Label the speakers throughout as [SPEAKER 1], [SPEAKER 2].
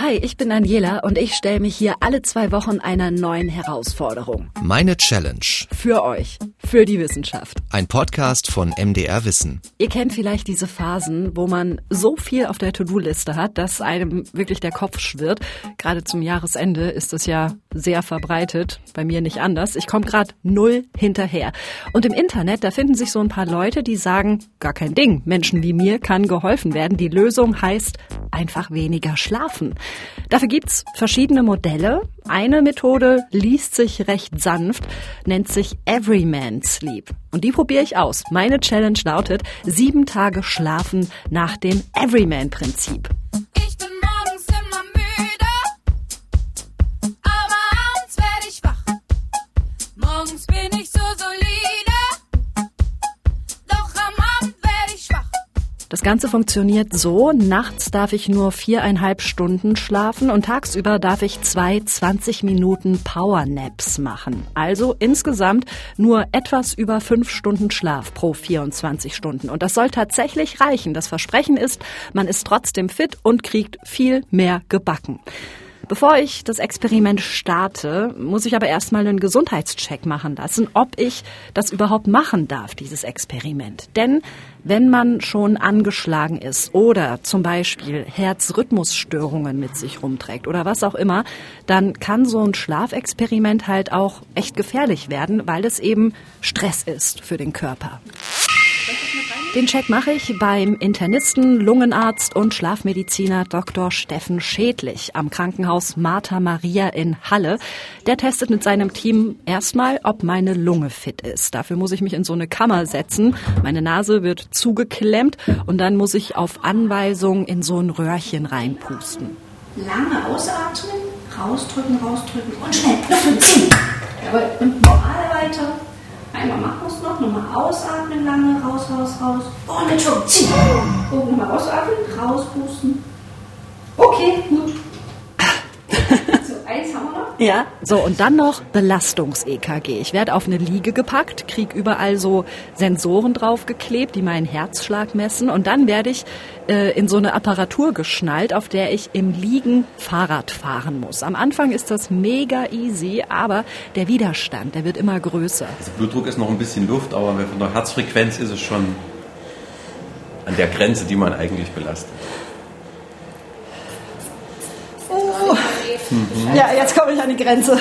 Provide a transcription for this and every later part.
[SPEAKER 1] Hi, ich bin Daniela und ich stelle mich hier alle zwei Wochen einer neuen Herausforderung.
[SPEAKER 2] Meine Challenge.
[SPEAKER 1] Für euch. Für die Wissenschaft.
[SPEAKER 2] Ein Podcast von MDR Wissen.
[SPEAKER 1] Ihr kennt vielleicht diese Phasen, wo man so viel auf der To-Do-Liste hat, dass einem wirklich der Kopf schwirrt. Gerade zum Jahresende ist es ja sehr verbreitet. Bei mir nicht anders. Ich komme gerade null hinterher. Und im Internet, da finden sich so ein paar Leute, die sagen, gar kein Ding. Menschen wie mir kann geholfen werden. Die Lösung heißt einfach weniger schlafen. Dafür gibt's verschiedene Modelle. Eine Methode liest sich recht sanft, nennt sich Everyman Sleep. Und die probiere ich aus. Meine Challenge lautet sieben Tage schlafen nach dem Everyman-Prinzip. Das Ganze funktioniert so. Nachts darf ich nur viereinhalb Stunden schlafen und tagsüber darf ich zwei 20 Minuten Powernaps machen. Also insgesamt nur etwas über fünf Stunden Schlaf pro 24 Stunden. Und das soll tatsächlich reichen. Das Versprechen ist, man ist trotzdem fit und kriegt viel mehr gebacken. Bevor ich das Experiment starte, muss ich aber erstmal einen Gesundheitscheck machen lassen, ob ich das überhaupt machen darf, dieses Experiment. Denn wenn man schon angeschlagen ist oder zum Beispiel Herzrhythmusstörungen mit sich rumträgt oder was auch immer, dann kann so ein Schlafexperiment halt auch echt gefährlich werden, weil es eben Stress ist für den Körper. Den Check mache ich beim Internisten, Lungenarzt und Schlafmediziner Dr. Steffen Schädlich am Krankenhaus Martha Maria in Halle. Der testet mit seinem Team erstmal, ob meine Lunge fit ist. Dafür muss ich mich in so eine Kammer setzen. Meine Nase wird zugeklemmt und dann muss ich auf Anweisung in so ein Röhrchen reinpusten.
[SPEAKER 3] Lange ausatmen, rausdrücken, rausdrücken und schnell Löffel ziehen. Jawohl, und normal weiter. Einmal machen wir es noch, nochmal ausatmen, lange, raus, raus, raus. Und den Schluck ziehen. Und nochmal ausatmen, rauspusten. Okay, gut. So, eins haben wir noch.
[SPEAKER 1] Ja. So, und dann noch Belastungs-EKG. Ich werde auf eine Liege gepackt, krieg überall so Sensoren draufgeklebt, die meinen Herzschlag messen. Und dann werde ich äh, in so eine Apparatur geschnallt, auf der ich im Liegen Fahrrad fahren muss. Am Anfang ist das mega easy, aber der Widerstand, der wird immer größer.
[SPEAKER 4] Also Blutdruck ist noch ein bisschen Luft, aber von der Herzfrequenz ist es schon an der Grenze, die man eigentlich belastet.
[SPEAKER 1] Ja, jetzt komme ich an die Grenze.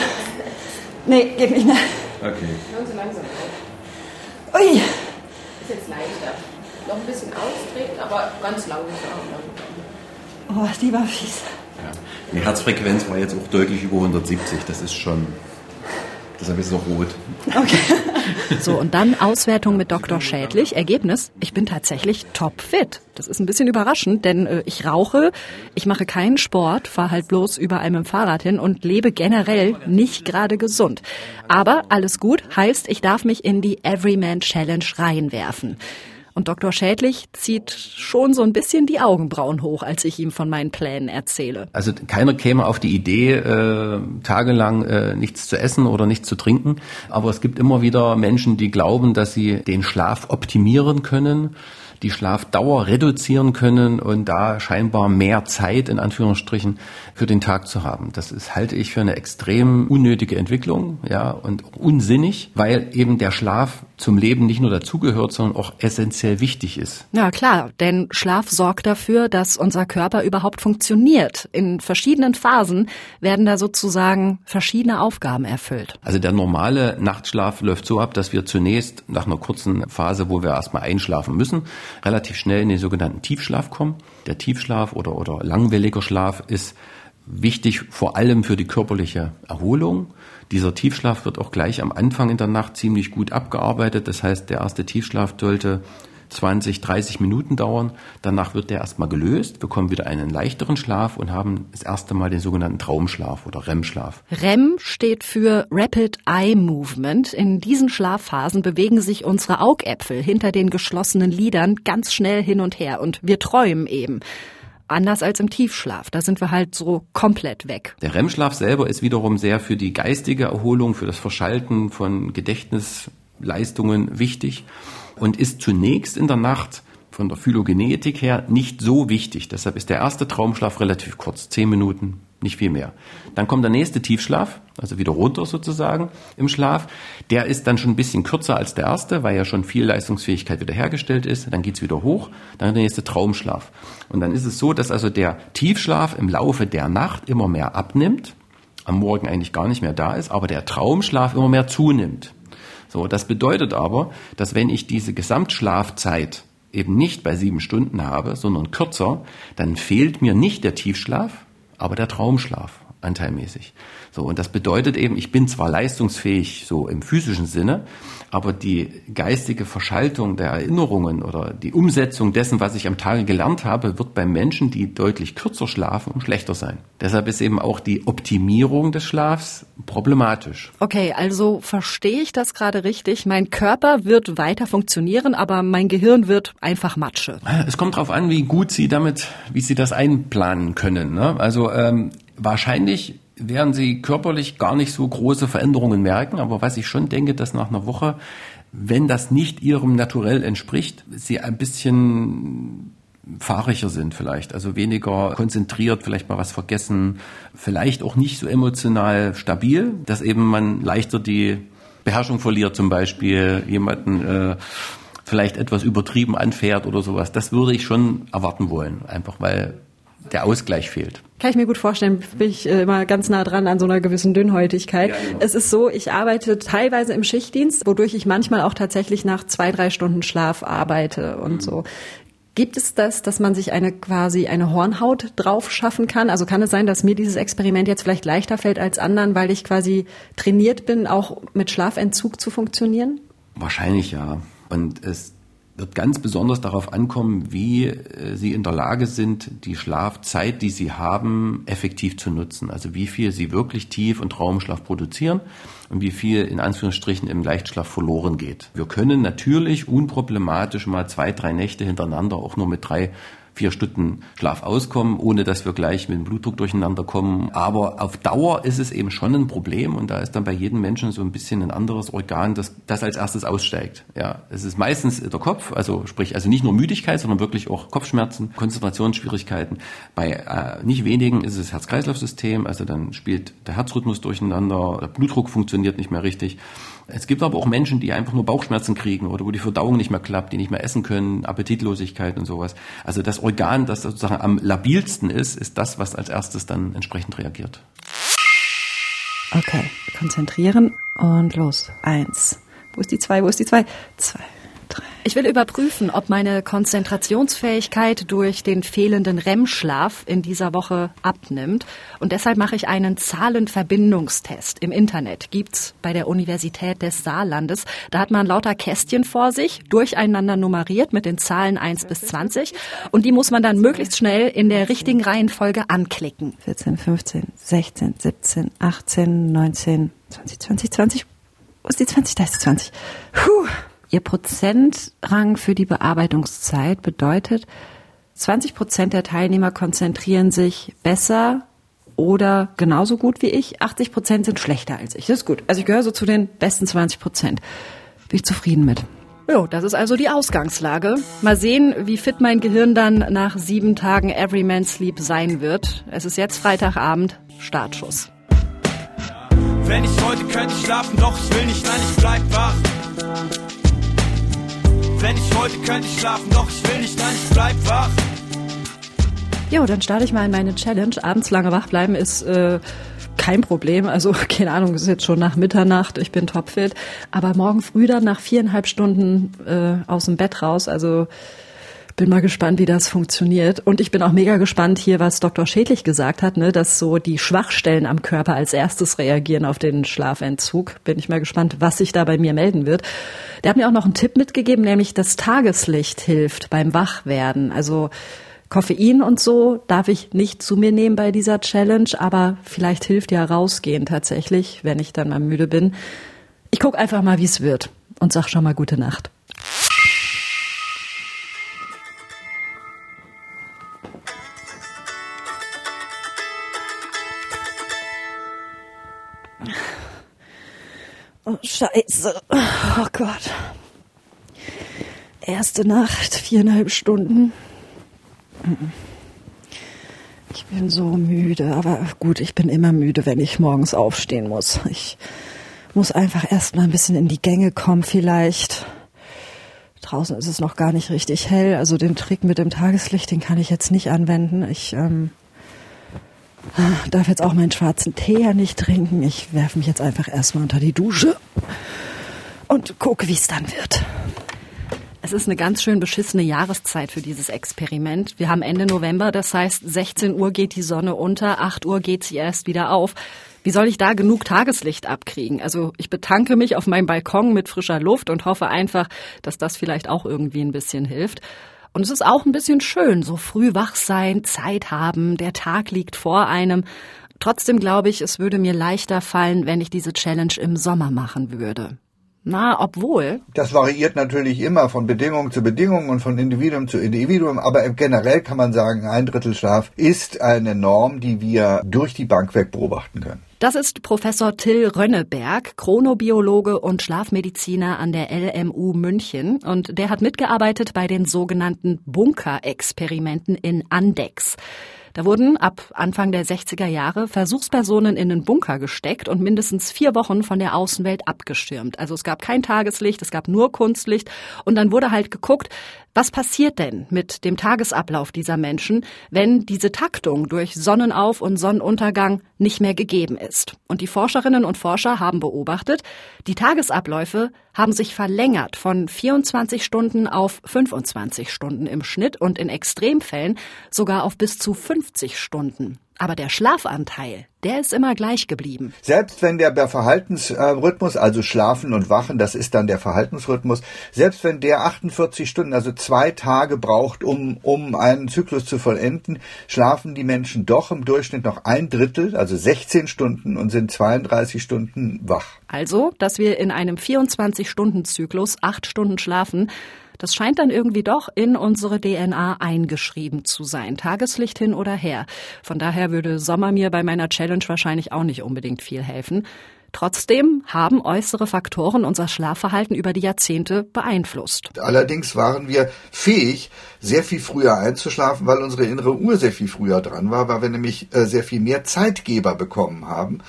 [SPEAKER 1] Nee, geht nicht mehr.
[SPEAKER 4] Okay.
[SPEAKER 5] Hören Sie langsam auf.
[SPEAKER 1] Ui.
[SPEAKER 5] Ist jetzt leichter. Noch ein bisschen ausdrehen, aber ganz langsam.
[SPEAKER 1] Oh, die war fies.
[SPEAKER 4] Ja. Die Herzfrequenz war jetzt auch deutlich über 170. Das ist schon. Deshalb ist es auch rot.
[SPEAKER 1] Okay. So, und dann Auswertung mit Dr. Schädlich. Ergebnis, ich bin tatsächlich topfit. Das ist ein bisschen überraschend, denn äh, ich rauche, ich mache keinen Sport, fahre halt bloß überall mit dem Fahrrad hin und lebe generell nicht gerade gesund. Aber alles gut, heißt, ich darf mich in die Everyman Challenge reinwerfen. Und Dr. Schädlich zieht schon so ein bisschen die Augenbrauen hoch, als ich ihm von meinen Plänen erzähle.
[SPEAKER 6] Also keiner käme auf die Idee, äh, tagelang äh, nichts zu essen oder nichts zu trinken. Aber es gibt immer wieder Menschen, die glauben, dass sie den Schlaf optimieren können, die Schlafdauer reduzieren können und da scheinbar mehr Zeit in Anführungsstrichen für den Tag zu haben. Das ist, halte ich für eine extrem unnötige Entwicklung, ja, und unsinnig, weil eben der Schlaf zum Leben nicht nur dazugehört, sondern auch essentiell wichtig ist.
[SPEAKER 1] Ja, klar, denn Schlaf sorgt dafür, dass unser Körper überhaupt funktioniert. In verschiedenen Phasen werden da sozusagen verschiedene Aufgaben erfüllt.
[SPEAKER 6] Also der normale Nachtschlaf läuft so ab, dass wir zunächst nach einer kurzen Phase, wo wir erstmal einschlafen müssen, relativ schnell in den sogenannten Tiefschlaf kommen. Der Tiefschlaf oder, oder langwelliger Schlaf ist wichtig vor allem für die körperliche Erholung. Dieser Tiefschlaf wird auch gleich am Anfang in der Nacht ziemlich gut abgearbeitet. Das heißt, der erste Tiefschlaf sollte 20, 30 Minuten dauern. Danach wird der erstmal gelöst, bekommen wieder einen leichteren Schlaf und haben das erste Mal den sogenannten Traumschlaf oder REM-Schlaf.
[SPEAKER 1] REM steht für Rapid Eye Movement. In diesen Schlafphasen bewegen sich unsere Augäpfel hinter den geschlossenen Lidern ganz schnell hin und her und wir träumen eben. Anders als im Tiefschlaf, da sind wir halt so komplett weg.
[SPEAKER 6] Der REM-Schlaf selber ist wiederum sehr für die geistige Erholung, für das Verschalten von Gedächtnisleistungen wichtig und ist zunächst in der Nacht von der Phylogenetik her nicht so wichtig. Deshalb ist der erste Traumschlaf relativ kurz, zehn Minuten, nicht viel mehr. Dann kommt der nächste Tiefschlaf, also wieder runter sozusagen im Schlaf. Der ist dann schon ein bisschen kürzer als der erste, weil ja schon viel Leistungsfähigkeit wiederhergestellt ist. Dann geht's wieder hoch, dann der nächste Traumschlaf. Und dann ist es so, dass also der Tiefschlaf im Laufe der Nacht immer mehr abnimmt, am Morgen eigentlich gar nicht mehr da ist, aber der Traumschlaf immer mehr zunimmt. So, das bedeutet aber, dass wenn ich diese Gesamtschlafzeit eben nicht bei sieben Stunden habe, sondern kürzer, dann fehlt mir nicht der Tiefschlaf, aber der Traumschlaf anteilmäßig. So, und das bedeutet eben, ich bin zwar leistungsfähig so im physischen Sinne, aber die geistige Verschaltung der Erinnerungen oder die Umsetzung dessen, was ich am Tage gelernt habe, wird bei Menschen, die deutlich kürzer schlafen, schlechter sein. Deshalb ist eben auch die Optimierung des Schlafs problematisch.
[SPEAKER 1] Okay, also verstehe ich das gerade richtig? Mein Körper wird weiter funktionieren, aber mein Gehirn wird einfach Matsche.
[SPEAKER 6] Es kommt darauf an, wie gut Sie damit, wie Sie das einplanen können. Ne? Also ähm, wahrscheinlich werden Sie körperlich gar nicht so große Veränderungen merken, aber was ich schon denke, dass nach einer Woche, wenn das nicht Ihrem Naturell entspricht, Sie ein bisschen fahriger sind vielleicht, also weniger konzentriert, vielleicht mal was vergessen, vielleicht auch nicht so emotional stabil, dass eben man leichter die Beherrschung verliert zum Beispiel, jemanden äh, vielleicht etwas übertrieben anfährt oder sowas. Das würde ich schon erwarten wollen, einfach weil der Ausgleich fehlt.
[SPEAKER 1] Kann ich mir gut vorstellen, bin ich äh, immer ganz nah dran an so einer gewissen Dünnhäutigkeit.
[SPEAKER 6] Ja, genau.
[SPEAKER 1] Es ist so, ich arbeite teilweise im Schichtdienst, wodurch ich manchmal auch tatsächlich nach zwei, drei Stunden Schlaf arbeite und so. Gibt es das, dass man sich eine quasi eine Hornhaut drauf schaffen kann? Also kann es sein, dass mir dieses Experiment jetzt vielleicht leichter fällt als anderen, weil ich quasi trainiert bin, auch mit Schlafentzug zu funktionieren?
[SPEAKER 6] Wahrscheinlich ja. Und es wird ganz besonders darauf ankommen, wie äh, Sie in der Lage sind, die Schlafzeit, die Sie haben, effektiv zu nutzen. Also wie viel Sie wirklich Tief- und Traumschlaf produzieren und wie viel in Anführungsstrichen im Leichtschlaf verloren geht. Wir können natürlich unproblematisch mal zwei, drei Nächte hintereinander auch nur mit drei vier Stunden Schlaf auskommen, ohne dass wir gleich mit dem Blutdruck durcheinander kommen. Aber auf Dauer ist es eben schon ein Problem und da ist dann bei jedem Menschen so ein bisschen ein anderes Organ, das, das als erstes aussteigt. Ja, es ist meistens der Kopf, also sprich, also nicht nur Müdigkeit, sondern wirklich auch Kopfschmerzen, Konzentrationsschwierigkeiten. Bei äh, nicht wenigen ist es das Herz-Kreislauf-System, also dann spielt der Herzrhythmus durcheinander, der Blutdruck funktioniert nicht mehr richtig. Es gibt aber auch Menschen, die einfach nur Bauchschmerzen kriegen oder wo die Verdauung nicht mehr klappt, die nicht mehr essen können, Appetitlosigkeit und sowas. Also das Organ, das sozusagen am labilsten ist, ist das, was als erstes dann entsprechend reagiert.
[SPEAKER 1] Okay, konzentrieren und los. Eins. Wo ist die zwei? Wo ist die zwei? Zwei. Ich will überprüfen, ob meine Konzentrationsfähigkeit durch den fehlenden REM-Schlaf in dieser Woche abnimmt. Und deshalb mache ich einen Zahlenverbindungstest im Internet. Gibt's bei der Universität des Saarlandes. Da hat man lauter Kästchen vor sich, durcheinander nummeriert mit den Zahlen 1 bis 20. Und die muss man dann möglichst schnell in der richtigen Reihenfolge anklicken. 14, 15, 16, 17, 18, 19, 20, 20, 20. Wo ist die 20? Da ist die 20. Puh. Ihr Prozentrang für die Bearbeitungszeit bedeutet, 20 Prozent der Teilnehmer konzentrieren sich besser oder genauso gut wie ich. 80 Prozent sind schlechter als ich. Das ist gut. Also ich gehöre so zu den besten 20 Prozent. Bin ich zufrieden mit. Jo, das ist also die Ausgangslage. Mal sehen, wie fit mein Gehirn dann nach sieben Tagen Everyman Sleep sein wird. Es ist jetzt Freitagabend, Startschuss.
[SPEAKER 7] Wenn ich heute könnte schlafen, doch ich will nicht, nein, ich bleib wach. Wenn ich heute könnte schlafen, doch ich will nicht, nein, ich bleib wach.
[SPEAKER 1] Jo, dann starte ich mal in meine Challenge. Abends lange wach bleiben ist äh, kein Problem. Also keine Ahnung, es ist jetzt schon nach Mitternacht, ich bin topfit. Aber morgen früh dann nach viereinhalb Stunden äh, aus dem Bett raus. Also bin mal gespannt, wie das funktioniert. Und ich bin auch mega gespannt hier, was Dr. Schädlich gesagt hat, ne, dass so die Schwachstellen am Körper als erstes reagieren auf den Schlafentzug. Bin ich mal gespannt, was sich da bei mir melden wird. Der hat mir auch noch einen Tipp mitgegeben, nämlich das Tageslicht hilft beim Wachwerden. Also Koffein und so darf ich nicht zu mir nehmen bei dieser Challenge, aber vielleicht hilft ja rausgehen tatsächlich, wenn ich dann mal müde bin. Ich guck einfach mal, wie es wird und sag schon mal gute Nacht. Oh, scheiße. Oh Gott. Erste Nacht, viereinhalb Stunden. Ich bin so müde, aber gut, ich bin immer müde, wenn ich morgens aufstehen muss. Ich muss einfach erst mal ein bisschen in die Gänge kommen vielleicht. Draußen ist es noch gar nicht richtig hell, also den Trick mit dem Tageslicht, den kann ich jetzt nicht anwenden. Ich ähm, darf jetzt auch meinen schwarzen Tee ja nicht trinken. Ich werfe mich jetzt einfach erstmal unter die Dusche und gucke, wie es dann wird. Es ist eine ganz schön beschissene Jahreszeit für dieses Experiment. Wir haben Ende November, das heißt 16 Uhr geht die Sonne unter, 8 Uhr geht sie erst wieder auf. Wie soll ich da genug Tageslicht abkriegen? Also ich betanke mich auf meinem Balkon mit frischer Luft und hoffe einfach, dass das vielleicht auch irgendwie ein bisschen hilft. Und es ist auch ein bisschen schön, so früh wach sein, Zeit haben, der Tag liegt vor einem. Trotzdem glaube ich, es würde mir leichter fallen, wenn ich diese Challenge im Sommer machen würde. Na, obwohl.
[SPEAKER 8] Das variiert natürlich immer von Bedingung zu Bedingung und von Individuum zu Individuum, aber generell kann man sagen, ein Drittel Schlaf ist eine Norm, die wir durch die Bank weg beobachten können.
[SPEAKER 1] Das ist Professor Till Rönneberg, Chronobiologe und Schlafmediziner an der LMU München. Und der hat mitgearbeitet bei den sogenannten Bunker-Experimenten in Andex. Da wurden ab Anfang der 60er Jahre Versuchspersonen in den Bunker gesteckt und mindestens vier Wochen von der Außenwelt abgeschirmt. Also es gab kein Tageslicht, es gab nur Kunstlicht und dann wurde halt geguckt, was passiert denn mit dem Tagesablauf dieser Menschen, wenn diese Taktung durch Sonnenauf- und Sonnenuntergang nicht mehr gegeben ist? Und die Forscherinnen und Forscher haben beobachtet, die Tagesabläufe haben sich verlängert von 24 Stunden auf 25 Stunden im Schnitt und in Extremfällen sogar auf bis zu 50 Stunden. Aber der Schlafanteil, der ist immer gleich geblieben.
[SPEAKER 8] Selbst wenn der Verhaltensrhythmus, also Schlafen und Wachen, das ist dann der Verhaltensrhythmus, selbst wenn der 48 Stunden, also zwei Tage braucht, um, um einen Zyklus zu vollenden, schlafen die Menschen doch im Durchschnitt noch ein Drittel, also 16 Stunden und sind 32 Stunden wach.
[SPEAKER 1] Also, dass wir in einem 24-Stunden-Zyklus acht Stunden schlafen, das scheint dann irgendwie doch in unsere DNA eingeschrieben zu sein. Tageslicht hin oder her. Von daher würde Sommer mir bei meiner Challenge wahrscheinlich auch nicht unbedingt viel helfen. Trotzdem haben äußere Faktoren unser Schlafverhalten über die Jahrzehnte beeinflusst.
[SPEAKER 8] Allerdings waren wir fähig, sehr viel früher einzuschlafen, weil unsere innere Uhr sehr viel früher dran war, weil wir nämlich äh, sehr viel mehr Zeitgeber bekommen haben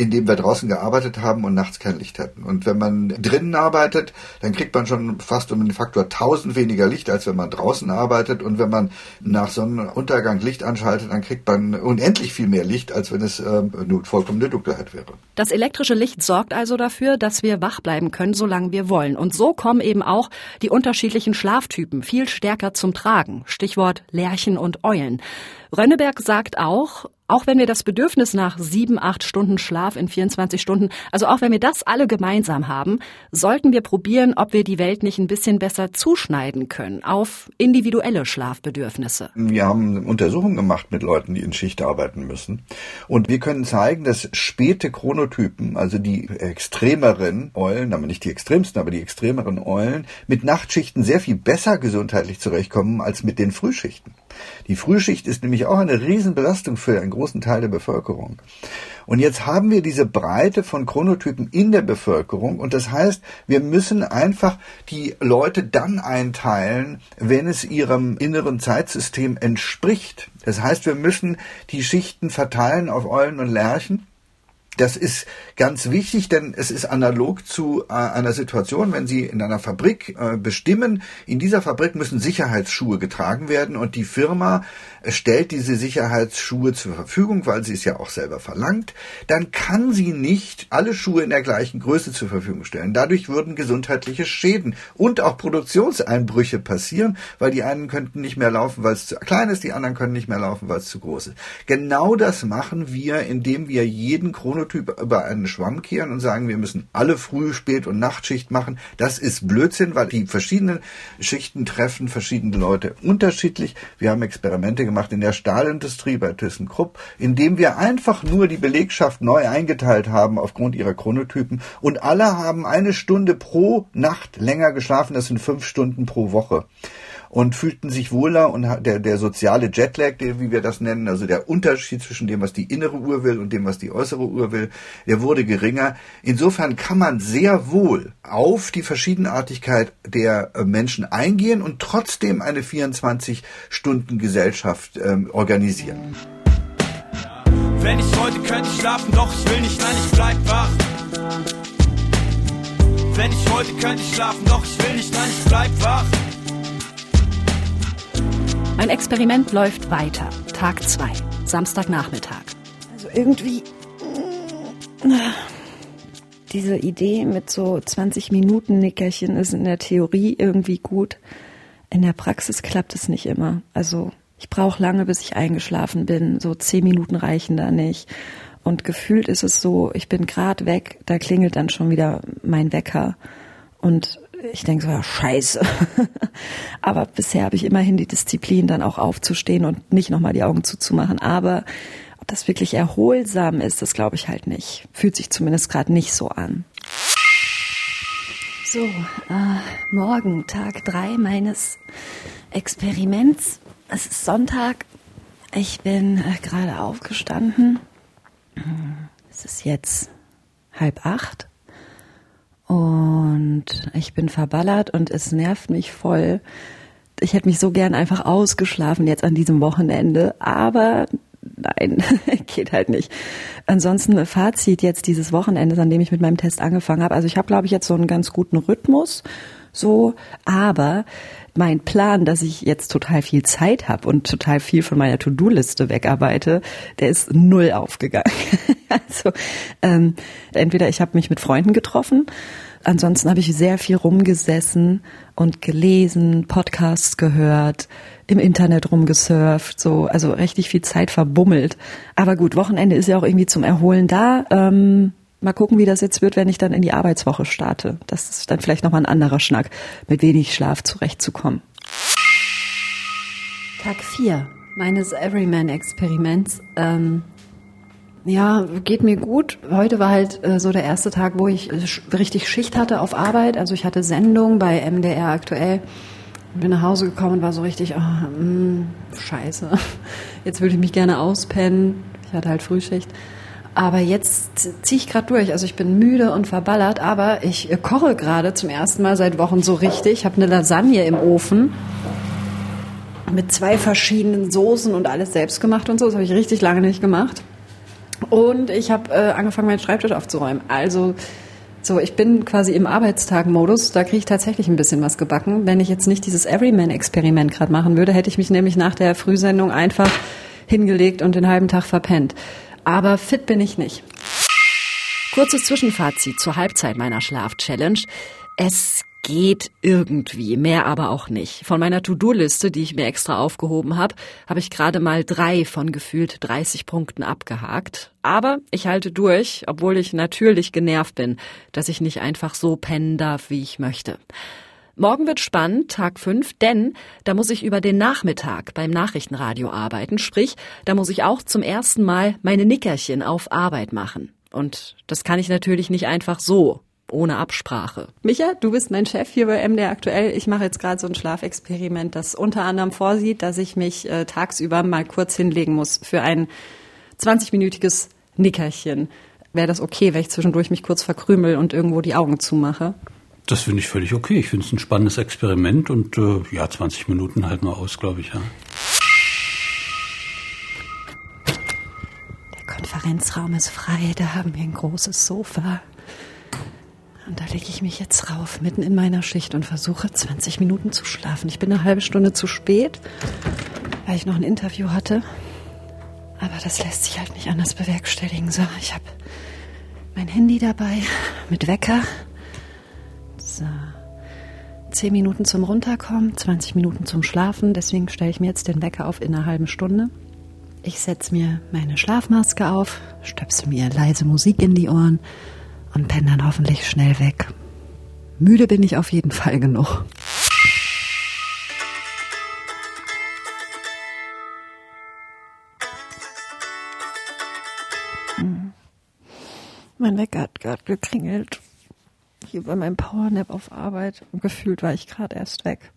[SPEAKER 8] in dem wir draußen gearbeitet haben und nachts kein Licht hatten. Und wenn man drinnen arbeitet, dann kriegt man schon fast um den Faktor 1000 weniger Licht, als wenn man draußen arbeitet. Und wenn man nach Sonnenuntergang Licht anschaltet, dann kriegt man unendlich viel mehr Licht, als wenn es äh, nur vollkommene Dunkelheit wäre.
[SPEAKER 1] Das elektrische Licht sorgt also dafür, dass wir wach bleiben können, solange wir wollen. Und so kommen eben auch die unterschiedlichen Schlaftypen viel stärker zum Tragen. Stichwort Lerchen und Eulen. Rönneberg sagt auch, auch wenn wir das Bedürfnis nach sieben, acht Stunden Schlaf in 24 Stunden, also auch wenn wir das alle gemeinsam haben, sollten wir probieren, ob wir die Welt nicht ein bisschen besser zuschneiden können auf individuelle Schlafbedürfnisse.
[SPEAKER 8] Wir haben Untersuchungen gemacht mit Leuten, die in Schicht arbeiten müssen. Und wir können zeigen, dass späte Chronotypen, also die extremeren Eulen, aber nicht die extremsten, aber die extremeren Eulen, mit Nachtschichten sehr viel besser gesundheitlich zurechtkommen als mit den Frühschichten. Die Frühschicht ist nämlich auch eine Riesenbelastung für einen großen Teil der Bevölkerung. Und jetzt haben wir diese Breite von Chronotypen in der Bevölkerung und das heißt, wir müssen einfach die Leute dann einteilen, wenn es ihrem inneren Zeitsystem entspricht. Das heißt, wir müssen die Schichten verteilen auf Eulen und Lerchen das ist ganz wichtig, denn es ist analog zu äh, einer Situation, wenn Sie in einer Fabrik äh, bestimmen, in dieser Fabrik müssen Sicherheitsschuhe getragen werden und die Firma stellt diese Sicherheitsschuhe zur Verfügung, weil sie es ja auch selber verlangt, dann kann sie nicht alle Schuhe in der gleichen Größe zur Verfügung stellen. Dadurch würden gesundheitliche Schäden und auch Produktionseinbrüche passieren, weil die einen könnten nicht mehr laufen, weil es zu klein ist, die anderen können nicht mehr laufen, weil es zu groß ist. Genau das machen wir, indem wir jeden Chronotyp über einen Schwamm kehren und sagen, wir müssen alle Früh-, Spät- und Nachtschicht machen. Das ist Blödsinn, weil die verschiedenen Schichten treffen verschiedene Leute unterschiedlich. Wir haben Experimente gemacht in der Stahlindustrie bei ThyssenKrupp, indem wir einfach nur die Belegschaft neu eingeteilt haben aufgrund ihrer Chronotypen und alle haben eine Stunde pro Nacht länger geschlafen. Das sind fünf Stunden pro Woche. Und fühlten sich wohler und der, der soziale Jetlag, der, wie wir das nennen, also der Unterschied zwischen dem, was die innere Uhr will und dem, was die äußere Uhr will, der wurde geringer. Insofern kann man sehr wohl auf die Verschiedenartigkeit der äh, Menschen eingehen und trotzdem eine 24-Stunden-Gesellschaft ähm, organisieren.
[SPEAKER 7] Wenn ich wollte, könnte schlafen, doch ich will nicht, nein, ich bleib wach. Wenn ich wollte, könnte schlafen, doch ich will nicht, nein, ich bleib wach.
[SPEAKER 1] Mein Experiment läuft weiter. Tag 2, Samstagnachmittag.
[SPEAKER 3] Also irgendwie mm, diese Idee mit so 20 Minuten Nickerchen ist in der Theorie irgendwie gut. In der Praxis klappt es nicht immer. Also ich brauche lange, bis ich eingeschlafen bin. So 10 Minuten reichen da nicht. Und gefühlt ist es so, ich bin grad weg, da klingelt dann schon wieder mein Wecker. Und ich denke so, ja, scheiße. Aber bisher habe ich immerhin die Disziplin, dann auch aufzustehen und nicht nochmal die Augen zuzumachen. Aber ob das wirklich erholsam ist, das glaube ich halt nicht. Fühlt sich zumindest gerade nicht so an. So, äh, morgen, Tag drei meines Experiments. Es ist Sonntag. Ich bin äh, gerade aufgestanden. Es ist jetzt halb acht. Und ich bin verballert und es nervt mich voll. Ich hätte mich so gern einfach ausgeschlafen jetzt an diesem Wochenende, aber nein, geht halt nicht. Ansonsten Fazit jetzt dieses Wochenendes, an dem ich mit meinem Test angefangen habe. Also ich habe, glaube ich, jetzt so einen ganz guten Rhythmus, so, aber mein Plan, dass ich jetzt total viel Zeit habe und total viel von meiner To-Do-Liste wegarbeite, der ist null aufgegangen. also ähm, entweder ich habe mich mit Freunden getroffen, ansonsten habe ich sehr viel rumgesessen und gelesen, Podcasts gehört, im Internet rumgesurft, so also richtig viel Zeit verbummelt. Aber gut, Wochenende ist ja auch irgendwie zum Erholen da. Ähm, Mal gucken, wie das jetzt wird, wenn ich dann in die Arbeitswoche starte. Das ist dann vielleicht nochmal ein anderer Schnack, mit wenig Schlaf zurechtzukommen.
[SPEAKER 1] Tag 4 meines Everyman-Experiments. Ähm, ja, geht mir gut. Heute war halt äh, so der erste Tag, wo ich äh, richtig Schicht hatte auf Arbeit. Also ich hatte Sendung bei MDR aktuell. Bin nach Hause gekommen und war so richtig, ah, mh, scheiße. Jetzt würde ich mich gerne auspennen. Ich hatte halt Frühschicht. Aber jetzt ziehe ich gerade durch. Also ich bin müde und verballert, aber ich koche gerade zum ersten Mal seit Wochen so richtig. Ich habe eine Lasagne im Ofen mit zwei verschiedenen Soßen und alles selbst gemacht und so. Das habe ich richtig lange nicht gemacht. Und ich habe äh, angefangen, meinen Schreibtisch aufzuräumen. Also so, ich bin quasi im Arbeitstag-Modus. Da kriege ich tatsächlich ein bisschen was gebacken. Wenn ich jetzt nicht dieses Everyman-Experiment gerade machen würde, hätte ich mich nämlich nach der Frühsendung einfach hingelegt und den halben Tag verpennt. Aber fit bin ich nicht. Kurzes Zwischenfazit zur Halbzeit meiner Schlaf-Challenge. Es geht irgendwie, mehr aber auch nicht. Von meiner To-Do-Liste, die ich mir extra aufgehoben habe, habe ich gerade mal drei von gefühlt 30 Punkten abgehakt. Aber ich halte durch, obwohl ich natürlich genervt bin, dass ich nicht einfach so pennen darf, wie ich möchte. Morgen wird spannend, Tag 5, denn da muss ich über den Nachmittag beim Nachrichtenradio arbeiten, sprich, da muss ich auch zum ersten Mal meine Nickerchen auf Arbeit machen. Und das kann ich natürlich nicht einfach so, ohne Absprache. Micha, du bist mein Chef hier bei MDR aktuell. Ich mache jetzt gerade so ein Schlafexperiment, das unter anderem vorsieht, dass ich mich äh, tagsüber mal kurz hinlegen muss für ein 20-minütiges Nickerchen. Wäre das okay, wenn ich zwischendurch mich kurz verkrümel und irgendwo die Augen zumache?
[SPEAKER 9] Das finde ich völlig okay. Ich finde es ein spannendes Experiment und äh, ja, 20 Minuten halten wir aus, glaube ich, ja.
[SPEAKER 3] Der Konferenzraum ist frei, da haben wir ein großes Sofa. Und da lege ich mich jetzt rauf, mitten in meiner Schicht und versuche 20 Minuten zu schlafen. Ich bin eine halbe Stunde zu spät, weil ich noch ein Interview hatte. Aber das lässt sich halt nicht anders bewerkstelligen. So, ich habe mein Handy dabei mit Wecker. So. 10 Minuten zum Runterkommen, 20 Minuten zum Schlafen. Deswegen stelle ich mir jetzt den Wecker auf in einer halben Stunde. Ich setze mir meine Schlafmaske auf, stöpsel mir leise Musik in die Ohren und penne dann hoffentlich schnell weg. Müde bin ich auf jeden Fall genug. Mein Wecker hat gerade geklingelt. Hier bei meinem Powernap auf Arbeit. Und gefühlt war ich gerade erst weg.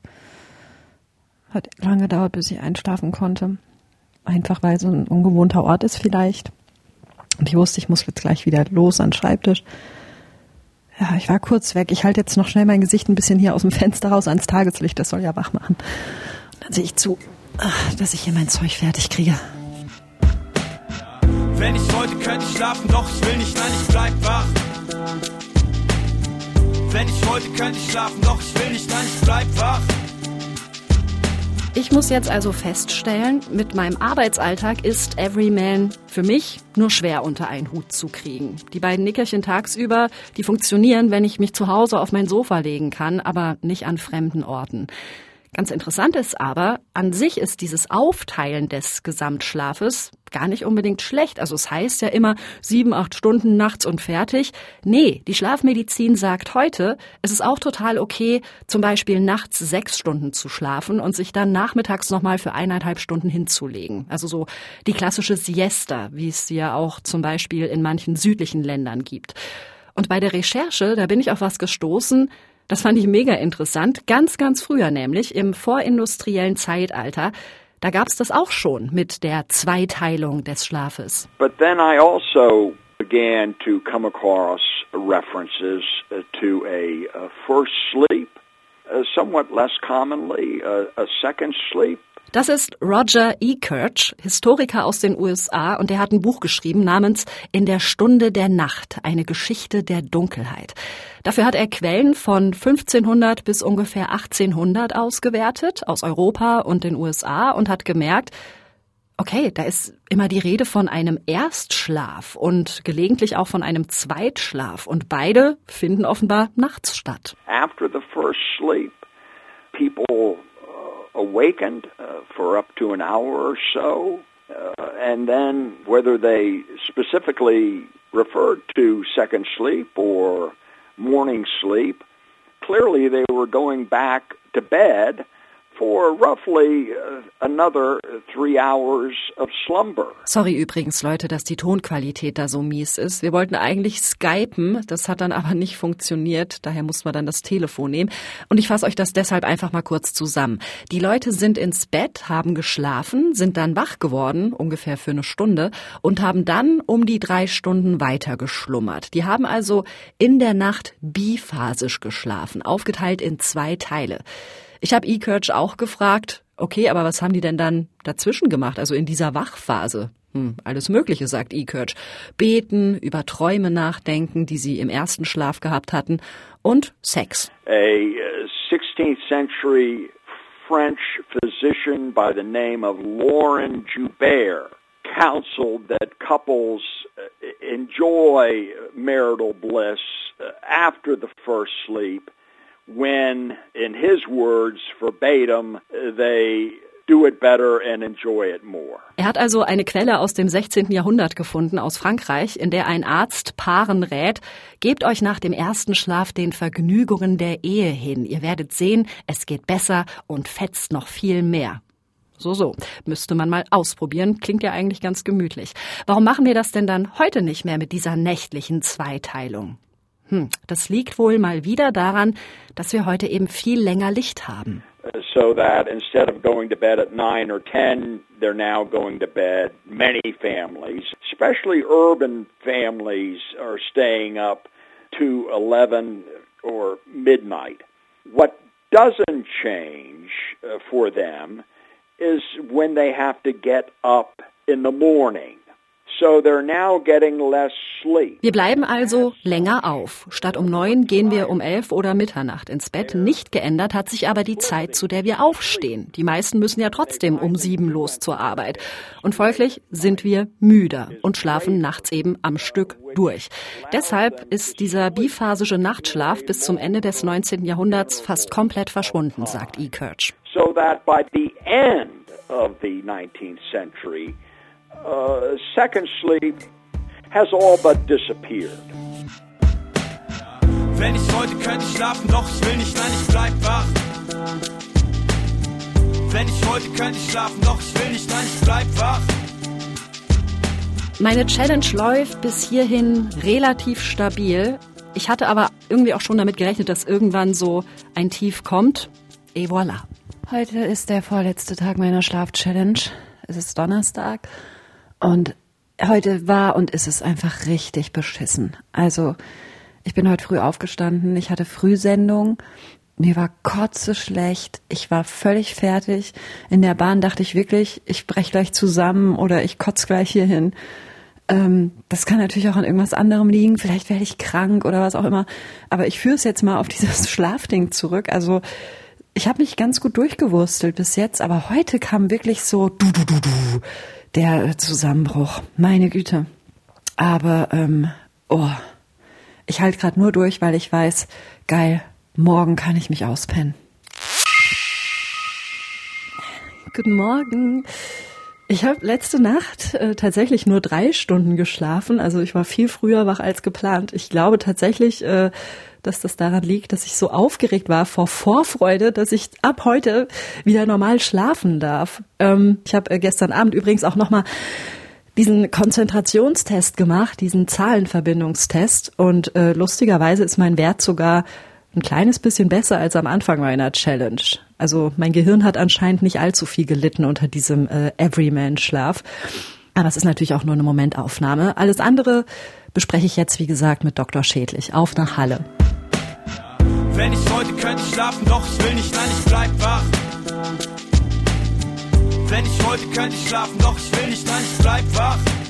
[SPEAKER 1] Hat lange gedauert, bis ich einschlafen konnte. Einfach weil so ein ungewohnter Ort ist vielleicht. Und ich wusste, ich muss jetzt gleich wieder los an den Schreibtisch. Ja, ich war kurz weg. Ich halte jetzt noch schnell mein Gesicht ein bisschen hier aus dem Fenster raus ans Tageslicht. Das soll ja wach machen. Und dann sehe ich zu, dass ich hier mein Zeug fertig kriege.
[SPEAKER 7] Wenn ich wollte, könnte ich schlafen, doch ich will nicht, nein, ich bleib wach. Wenn ich wollte, könnte ich schlafen, doch ich will nicht, nein, ich bleib wach.
[SPEAKER 1] Ich muss jetzt also feststellen, mit meinem Arbeitsalltag ist Everyman für mich nur schwer unter einen Hut zu kriegen. Die beiden Nickerchen tagsüber, die funktionieren, wenn ich mich zu Hause auf mein Sofa legen kann, aber nicht an fremden Orten. Ganz interessant ist aber, an sich ist dieses Aufteilen des Gesamtschlafes gar nicht unbedingt schlecht. Also es heißt ja immer sieben, acht Stunden nachts und fertig. Nee, die Schlafmedizin sagt heute, es ist auch total okay, zum Beispiel nachts sechs Stunden zu schlafen und sich dann nachmittags nochmal für eineinhalb Stunden hinzulegen. Also so die klassische Siesta, wie es sie ja auch zum Beispiel in manchen südlichen Ländern gibt. Und bei der Recherche, da bin ich auf was gestoßen, das fand ich mega interessant. Ganz, ganz früher nämlich, im vorindustriellen Zeitalter, da gab es das auch schon mit der Zweiteilung des Schlafes.
[SPEAKER 10] But then I also began to come across references uh, to a, a first sleep,
[SPEAKER 1] Das ist Roger E. Kirch, Historiker aus den USA, und der hat ein Buch geschrieben namens In der Stunde der Nacht, eine Geschichte der Dunkelheit. Dafür hat er Quellen von 1500 bis ungefähr 1800 ausgewertet, aus Europa und den USA, und hat gemerkt, Okay, da ist immer die Rede von einem Erstschlaf und gelegentlich auch von einem Zweitschlaf und beide finden offenbar nachts statt.
[SPEAKER 10] After the first sleep, people awakened uh, for up to an hour or so, uh, and then whether they specifically referred to second sleep or morning sleep, clearly they were going back to bed for roughly uh, another three hours of slumber.
[SPEAKER 1] Sorry übrigens, Leute, dass die Tonqualität da so mies ist. Wir wollten eigentlich skypen, das hat dann aber nicht funktioniert, daher mussten wir dann das Telefon nehmen. Und ich fasse euch das deshalb einfach mal kurz zusammen. Die Leute sind ins Bett, haben geschlafen, sind dann wach geworden, ungefähr für eine Stunde, und haben dann um die drei Stunden weiter geschlummert. Die haben also in der Nacht biphasisch geschlafen, aufgeteilt in zwei Teile. Ich habe E-Kirch auch gefragt, okay, aber was haben die denn dann dazwischen gemacht, also in dieser Wachphase? Hm, alles Mögliche, sagt E-Kirch. Beten, über Träume nachdenken, die sie im ersten Schlaf gehabt hatten und Sex.
[SPEAKER 10] A 16th uh, century French physician by the name of Laurent Joubert counseled that couples uh, enjoy marital bliss uh, after the first sleep when, in his words, verbatim, they do it better and enjoy it more.
[SPEAKER 1] Er hat also eine Quelle aus dem 16. Jahrhundert gefunden aus Frankreich, in der ein Arzt Paaren rät, gebt euch nach dem ersten Schlaf den Vergnügungen der Ehe hin. Ihr werdet sehen, es geht besser und fetzt noch viel mehr. So, so. Müsste man mal ausprobieren. Klingt ja eigentlich ganz gemütlich. Warum machen wir das denn dann heute nicht mehr mit dieser nächtlichen Zweiteilung? Hm, das liegt wohl mal wieder daran, dass wir heute eben viel länger Licht haben.
[SPEAKER 10] So that instead of going to bed at 9 or 10, they're now going to bed. Many families, especially urban families, are staying up to 11 or midnight. What doesn't change uh, for them is when they have to get up in the morning.
[SPEAKER 1] Wir bleiben also länger auf. Statt um neun gehen wir um elf oder Mitternacht ins Bett. Nicht geändert hat sich aber die Zeit, zu der wir aufstehen. Die meisten müssen ja trotzdem um sieben los zur Arbeit. Und folglich sind wir müder und schlafen nachts eben am Stück durch. Deshalb ist dieser biphasische Nachtschlaf bis zum Ende des 19. Jahrhunderts fast komplett verschwunden, sagt E. Kirch.
[SPEAKER 10] So that by the end of the 19th century, uh, second sleep has all but disappeared.
[SPEAKER 7] Wenn ich wollte, könnte ich schlafen, doch ich will nicht, nein, ich bleib wach. Wenn ich wollte, könnte ich schlafen, doch ich will nicht, nein, ich bleib wach.
[SPEAKER 1] Meine Challenge läuft bis hierhin relativ stabil. Ich hatte aber irgendwie auch schon damit gerechnet, dass irgendwann so ein Tief kommt. Et voilà. Heute ist der vorletzte Tag meiner Schlaf-Challenge. Es ist Donnerstag und heute war und ist es einfach richtig beschissen. Also, ich bin heute früh aufgestanden, ich hatte Frühsendung, mir war kotze schlecht, ich war völlig fertig. In der Bahn dachte ich wirklich, ich brech gleich zusammen oder ich kotze gleich hier hin. Ähm, das kann natürlich auch an irgendwas anderem liegen, vielleicht werde ich krank oder was auch immer. Aber ich führe es jetzt mal auf dieses Schlafding zurück. Also ich habe mich ganz gut durchgewurstelt bis jetzt, aber heute kam wirklich so du du du du der Zusammenbruch. Meine Güte. Aber ähm, oh, ich halte gerade nur durch, weil ich weiß, geil, morgen kann ich mich auspennen. Guten Morgen. Ich habe letzte Nacht äh, tatsächlich nur drei Stunden geschlafen. Also ich war viel früher wach als geplant. Ich glaube tatsächlich, äh, dass das daran liegt, dass ich so aufgeregt war vor Vorfreude, dass ich ab heute wieder normal schlafen darf. Ähm, ich habe äh, gestern Abend übrigens auch noch mal diesen Konzentrationstest gemacht, diesen Zahlenverbindungstest und äh, lustigerweise ist mein Wert sogar ein kleines bisschen besser als am Anfang meiner Challenge. Also mein Gehirn hat anscheinend nicht allzu viel gelitten unter diesem äh, Everyman-Schlaf. Aber es ist natürlich auch nur eine Momentaufnahme. Alles andere bespreche ich jetzt, wie gesagt, mit Dr. Schädlich. Auf nach Halle.
[SPEAKER 7] Wenn ich wollte, könnte ich schlafen, doch ich will nicht, nein, ich bleib wach. Wenn ich wollte, könnte ich schlafen, doch ich will nicht, nein, ich bleib wach.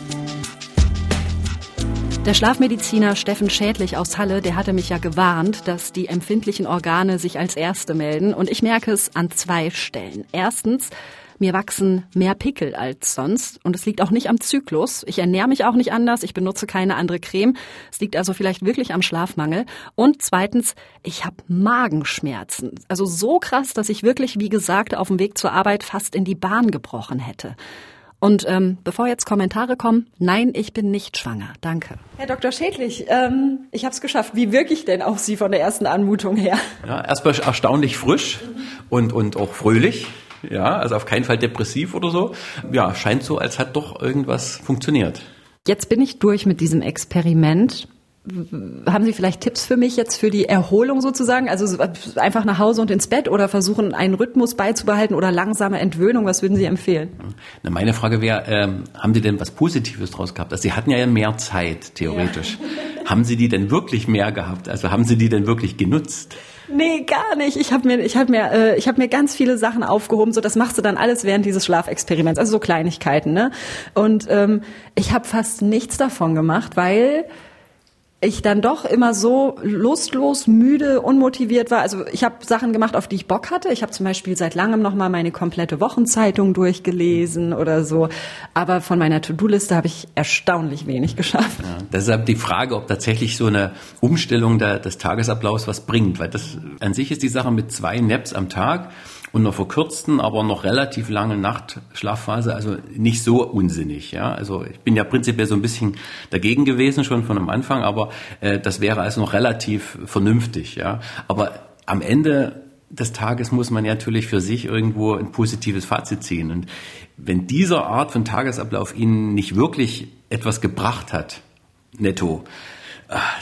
[SPEAKER 1] Der Schlafmediziner Steffen Schädlich aus Halle, der hatte mich ja gewarnt, dass die empfindlichen Organe sich als erste melden. Und ich merke es an zwei Stellen. Erstens, mir wachsen mehr Pickel als sonst und es liegt auch nicht am Zyklus. Ich ernähre mich auch nicht anders, ich benutze keine andere Creme. Es liegt also vielleicht wirklich am Schlafmangel. Und zweitens, ich habe Magenschmerzen. Also so krass, dass ich wirklich, wie gesagt, auf dem Weg zur Arbeit fast in die Bahn gebrochen hätte. Und ähm, bevor jetzt Kommentare kommen, nein, ich bin nicht schwanger. Danke. Herr Dr. Schädlich, ähm, ich habe es geschafft. Wie wirke ich denn auf Sie von der ersten Anmutung her?
[SPEAKER 6] Ja, erstmal erstaunlich frisch und, und auch fröhlich. Ja, also auf keinen Fall depressiv oder so. Ja, scheint so, als hat doch irgendwas funktioniert.
[SPEAKER 1] Jetzt bin ich durch mit diesem Experiment. Haben Sie vielleicht Tipps für mich jetzt für die Erholung sozusagen? Also einfach nach Hause und ins Bett oder versuchen, einen Rhythmus beizubehalten oder langsame Entwöhnung? Was würden Sie empfehlen?
[SPEAKER 6] Na, meine Frage wäre, ähm, haben Sie denn was Positives draus gehabt? Also Sie hatten ja mehr Zeit, theoretisch. Ja. haben Sie die denn wirklich mehr gehabt? Also haben Sie die denn wirklich genutzt?
[SPEAKER 1] Nee, gar nicht. Ich habe mir, ich hab mir, äh, ich hab mir ganz viele Sachen aufgehoben. So, das machst du dann alles während dieses Schlafexperiments. Also so Kleinigkeiten, ne? Und ähm, ich habe fast nichts davon gemacht, weil ich dann doch immer so lustlos, müde, unmotiviert war. Also ich habe Sachen gemacht, auf die ich Bock hatte. Ich habe zum Beispiel seit langem noch mal meine komplette Wochenzeitung durchgelesen oder so. Aber von meiner To-Do-Liste habe ich erstaunlich wenig geschafft. Ja,
[SPEAKER 6] deshalb die Frage, ob tatsächlich so eine Umstellung der, des Tagesablaufs was bringt. Weil das an sich ist die Sache mit zwei Naps am Tag und einer verkürzten, aber noch relativ langen Nachtschlafphase, also nicht so unsinnig. Ja, also ich bin ja prinzipiell so ein bisschen dagegen gewesen schon von am Anfang, aber äh, das wäre also noch relativ vernünftig. Ja, aber am Ende des Tages muss man natürlich für sich irgendwo ein positives Fazit ziehen. Und wenn dieser Art von Tagesablauf Ihnen nicht wirklich etwas gebracht hat, netto,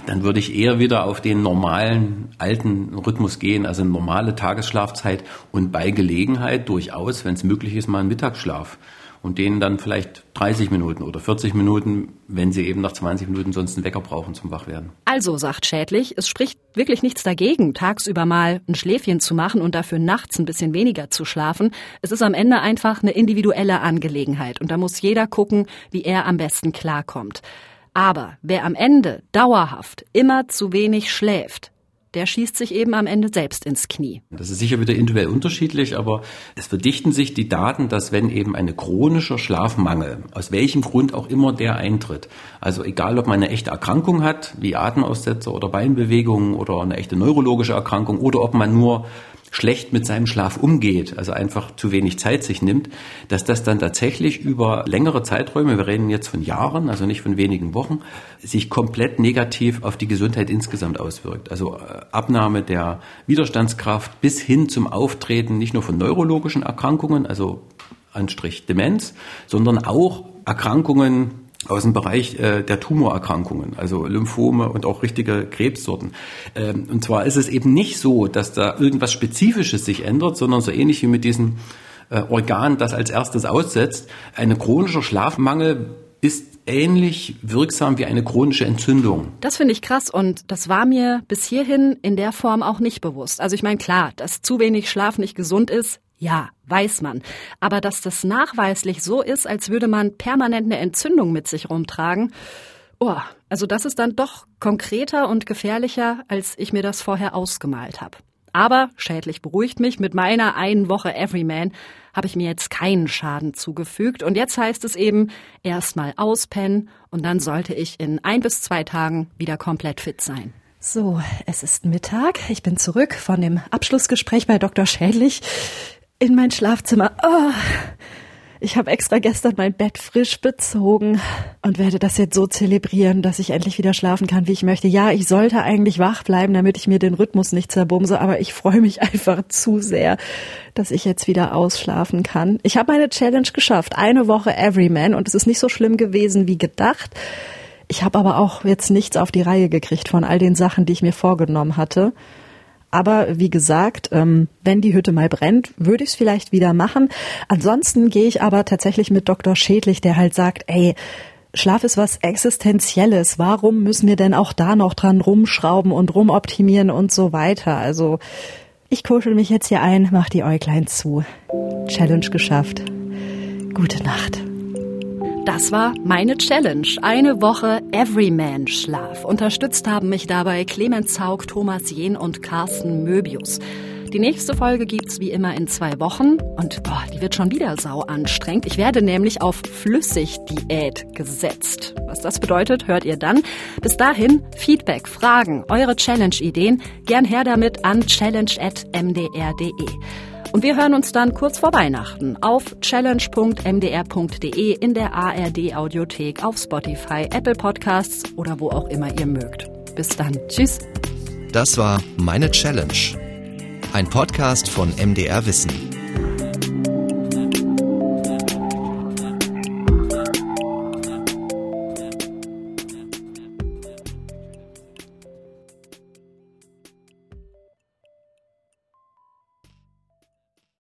[SPEAKER 6] dann würde ich eher wieder auf den normalen alten Rhythmus gehen, also eine normale Tagesschlafzeit und bei Gelegenheit durchaus, wenn es möglich ist, mal einen Mittagsschlaf und den dann vielleicht 30 Minuten oder 40 Minuten, wenn sie eben nach 20 Minuten sonst einen Wecker brauchen zum Wachwerden.
[SPEAKER 1] Also, sagt Schädlich, es spricht wirklich nichts dagegen, tagsüber mal ein Schläfchen zu machen und dafür nachts ein bisschen weniger zu schlafen. Es ist am Ende einfach eine individuelle Angelegenheit und da muss jeder gucken, wie er am besten klarkommt. Aber wer am Ende dauerhaft immer zu wenig schläft, der schießt sich eben am Ende selbst ins Knie.
[SPEAKER 6] Das ist sicher wieder individuell unterschiedlich, aber es verdichten sich die Daten, dass wenn eben ein chronischer Schlafmangel, aus welchem Grund auch immer der eintritt, also egal ob man eine echte Erkrankung hat, wie Atemaussetzer oder Beinbewegungen oder eine echte neurologische Erkrankung oder ob man nur schlecht mit seinem Schlaf umgeht, also einfach zu wenig Zeit sich nimmt, dass das dann tatsächlich über längere Zeiträume, wir reden jetzt von Jahren, also nicht von wenigen Wochen, sich komplett negativ auf die Gesundheit insgesamt auswirkt. Also äh, Abnahme der Widerstandskraft bis hin zum Auftreten nicht nur von neurologischen Erkrankungen, also Anstrich Demenz, sondern auch Erkrankungen aus dem Bereich äh, der Tumorerkrankungen, also Lymphome und auch richtige Krebssorten. Ähm, und zwar ist es eben nicht so, dass da irgendwas Spezifisches sich ändert, sondern so ähnlich wie mit diesem äh, Organ, das als erstes aussetzt. Ein chronischer Schlafmangel ist ähnlich wirksam wie eine chronische Entzündung.
[SPEAKER 1] Das finde ich krass und das war mir bis hierhin in der Form auch nicht bewusst. Also ich meine, klar, dass zu wenig Schlaf nicht gesund ist, ja, weiß man. Aber dass das nachweislich so ist, als würde man permanent eine Entzündung mit sich rumtragen, oh, also das ist dann doch konkreter und gefährlicher, als ich mir das vorher ausgemalt habe. Aber schädlich beruhigt mich, mit meiner einen Woche Everyman habe ich mir jetzt keinen Schaden zugefügt. Und jetzt heißt es eben erstmal auspennen und dann sollte ich in ein bis zwei Tagen wieder komplett fit sein. So, es ist Mittag. Ich bin zurück von dem Abschlussgespräch bei Dr. Schädlich in mein Schlafzimmer. Oh, ich habe extra gestern mein Bett frisch bezogen und werde das jetzt so zelebrieren, dass ich endlich wieder schlafen kann, wie ich möchte. Ja, ich sollte eigentlich wach bleiben, damit ich mir den Rhythmus nicht zerbumse, aber ich freue mich einfach zu sehr, dass ich jetzt wieder ausschlafen kann. Ich habe meine Challenge geschafft, eine Woche Everyman und es ist nicht so schlimm gewesen wie gedacht. Ich habe aber auch jetzt nichts auf die Reihe gekriegt von all den Sachen, die ich mir vorgenommen hatte. Aber wie gesagt, ähm, wenn die Hütte mal brennt, würde ich es vielleicht wieder machen. Ansonsten gehe ich aber tatsächlich mit Dr. Schädlich, der halt sagt, ey, Schlaf ist was Existenzielles. Warum müssen wir denn auch da noch dran rumschrauben und rumoptimieren und so weiter? Also ich kuschel mich jetzt hier ein, mach die Äuglein zu. Challenge geschafft. Gute Nacht. Das war meine Challenge. Eine Woche Everyman-Schlaf. Unterstützt haben mich dabei Clemens Zaug, Thomas Jehn und Carsten Möbius. Die nächste Folge gibt's wie immer in zwei Wochen und boah, die wird schon wieder sau anstrengend. Ich werde nämlich auf Flüssigdiät gesetzt. Was das bedeutet, hört ihr dann. Bis dahin Feedback, Fragen, eure Challenge-Ideen gern her damit an challenge@mdr.de. Und wir hören uns dann kurz vor Weihnachten auf challenge.mdr.de in der ARD Audiothek, auf Spotify, Apple Podcasts oder wo auch immer ihr mögt. Bis dann. Tschüss.
[SPEAKER 2] Das war Meine Challenge. Ein Podcast von MDR Wissen.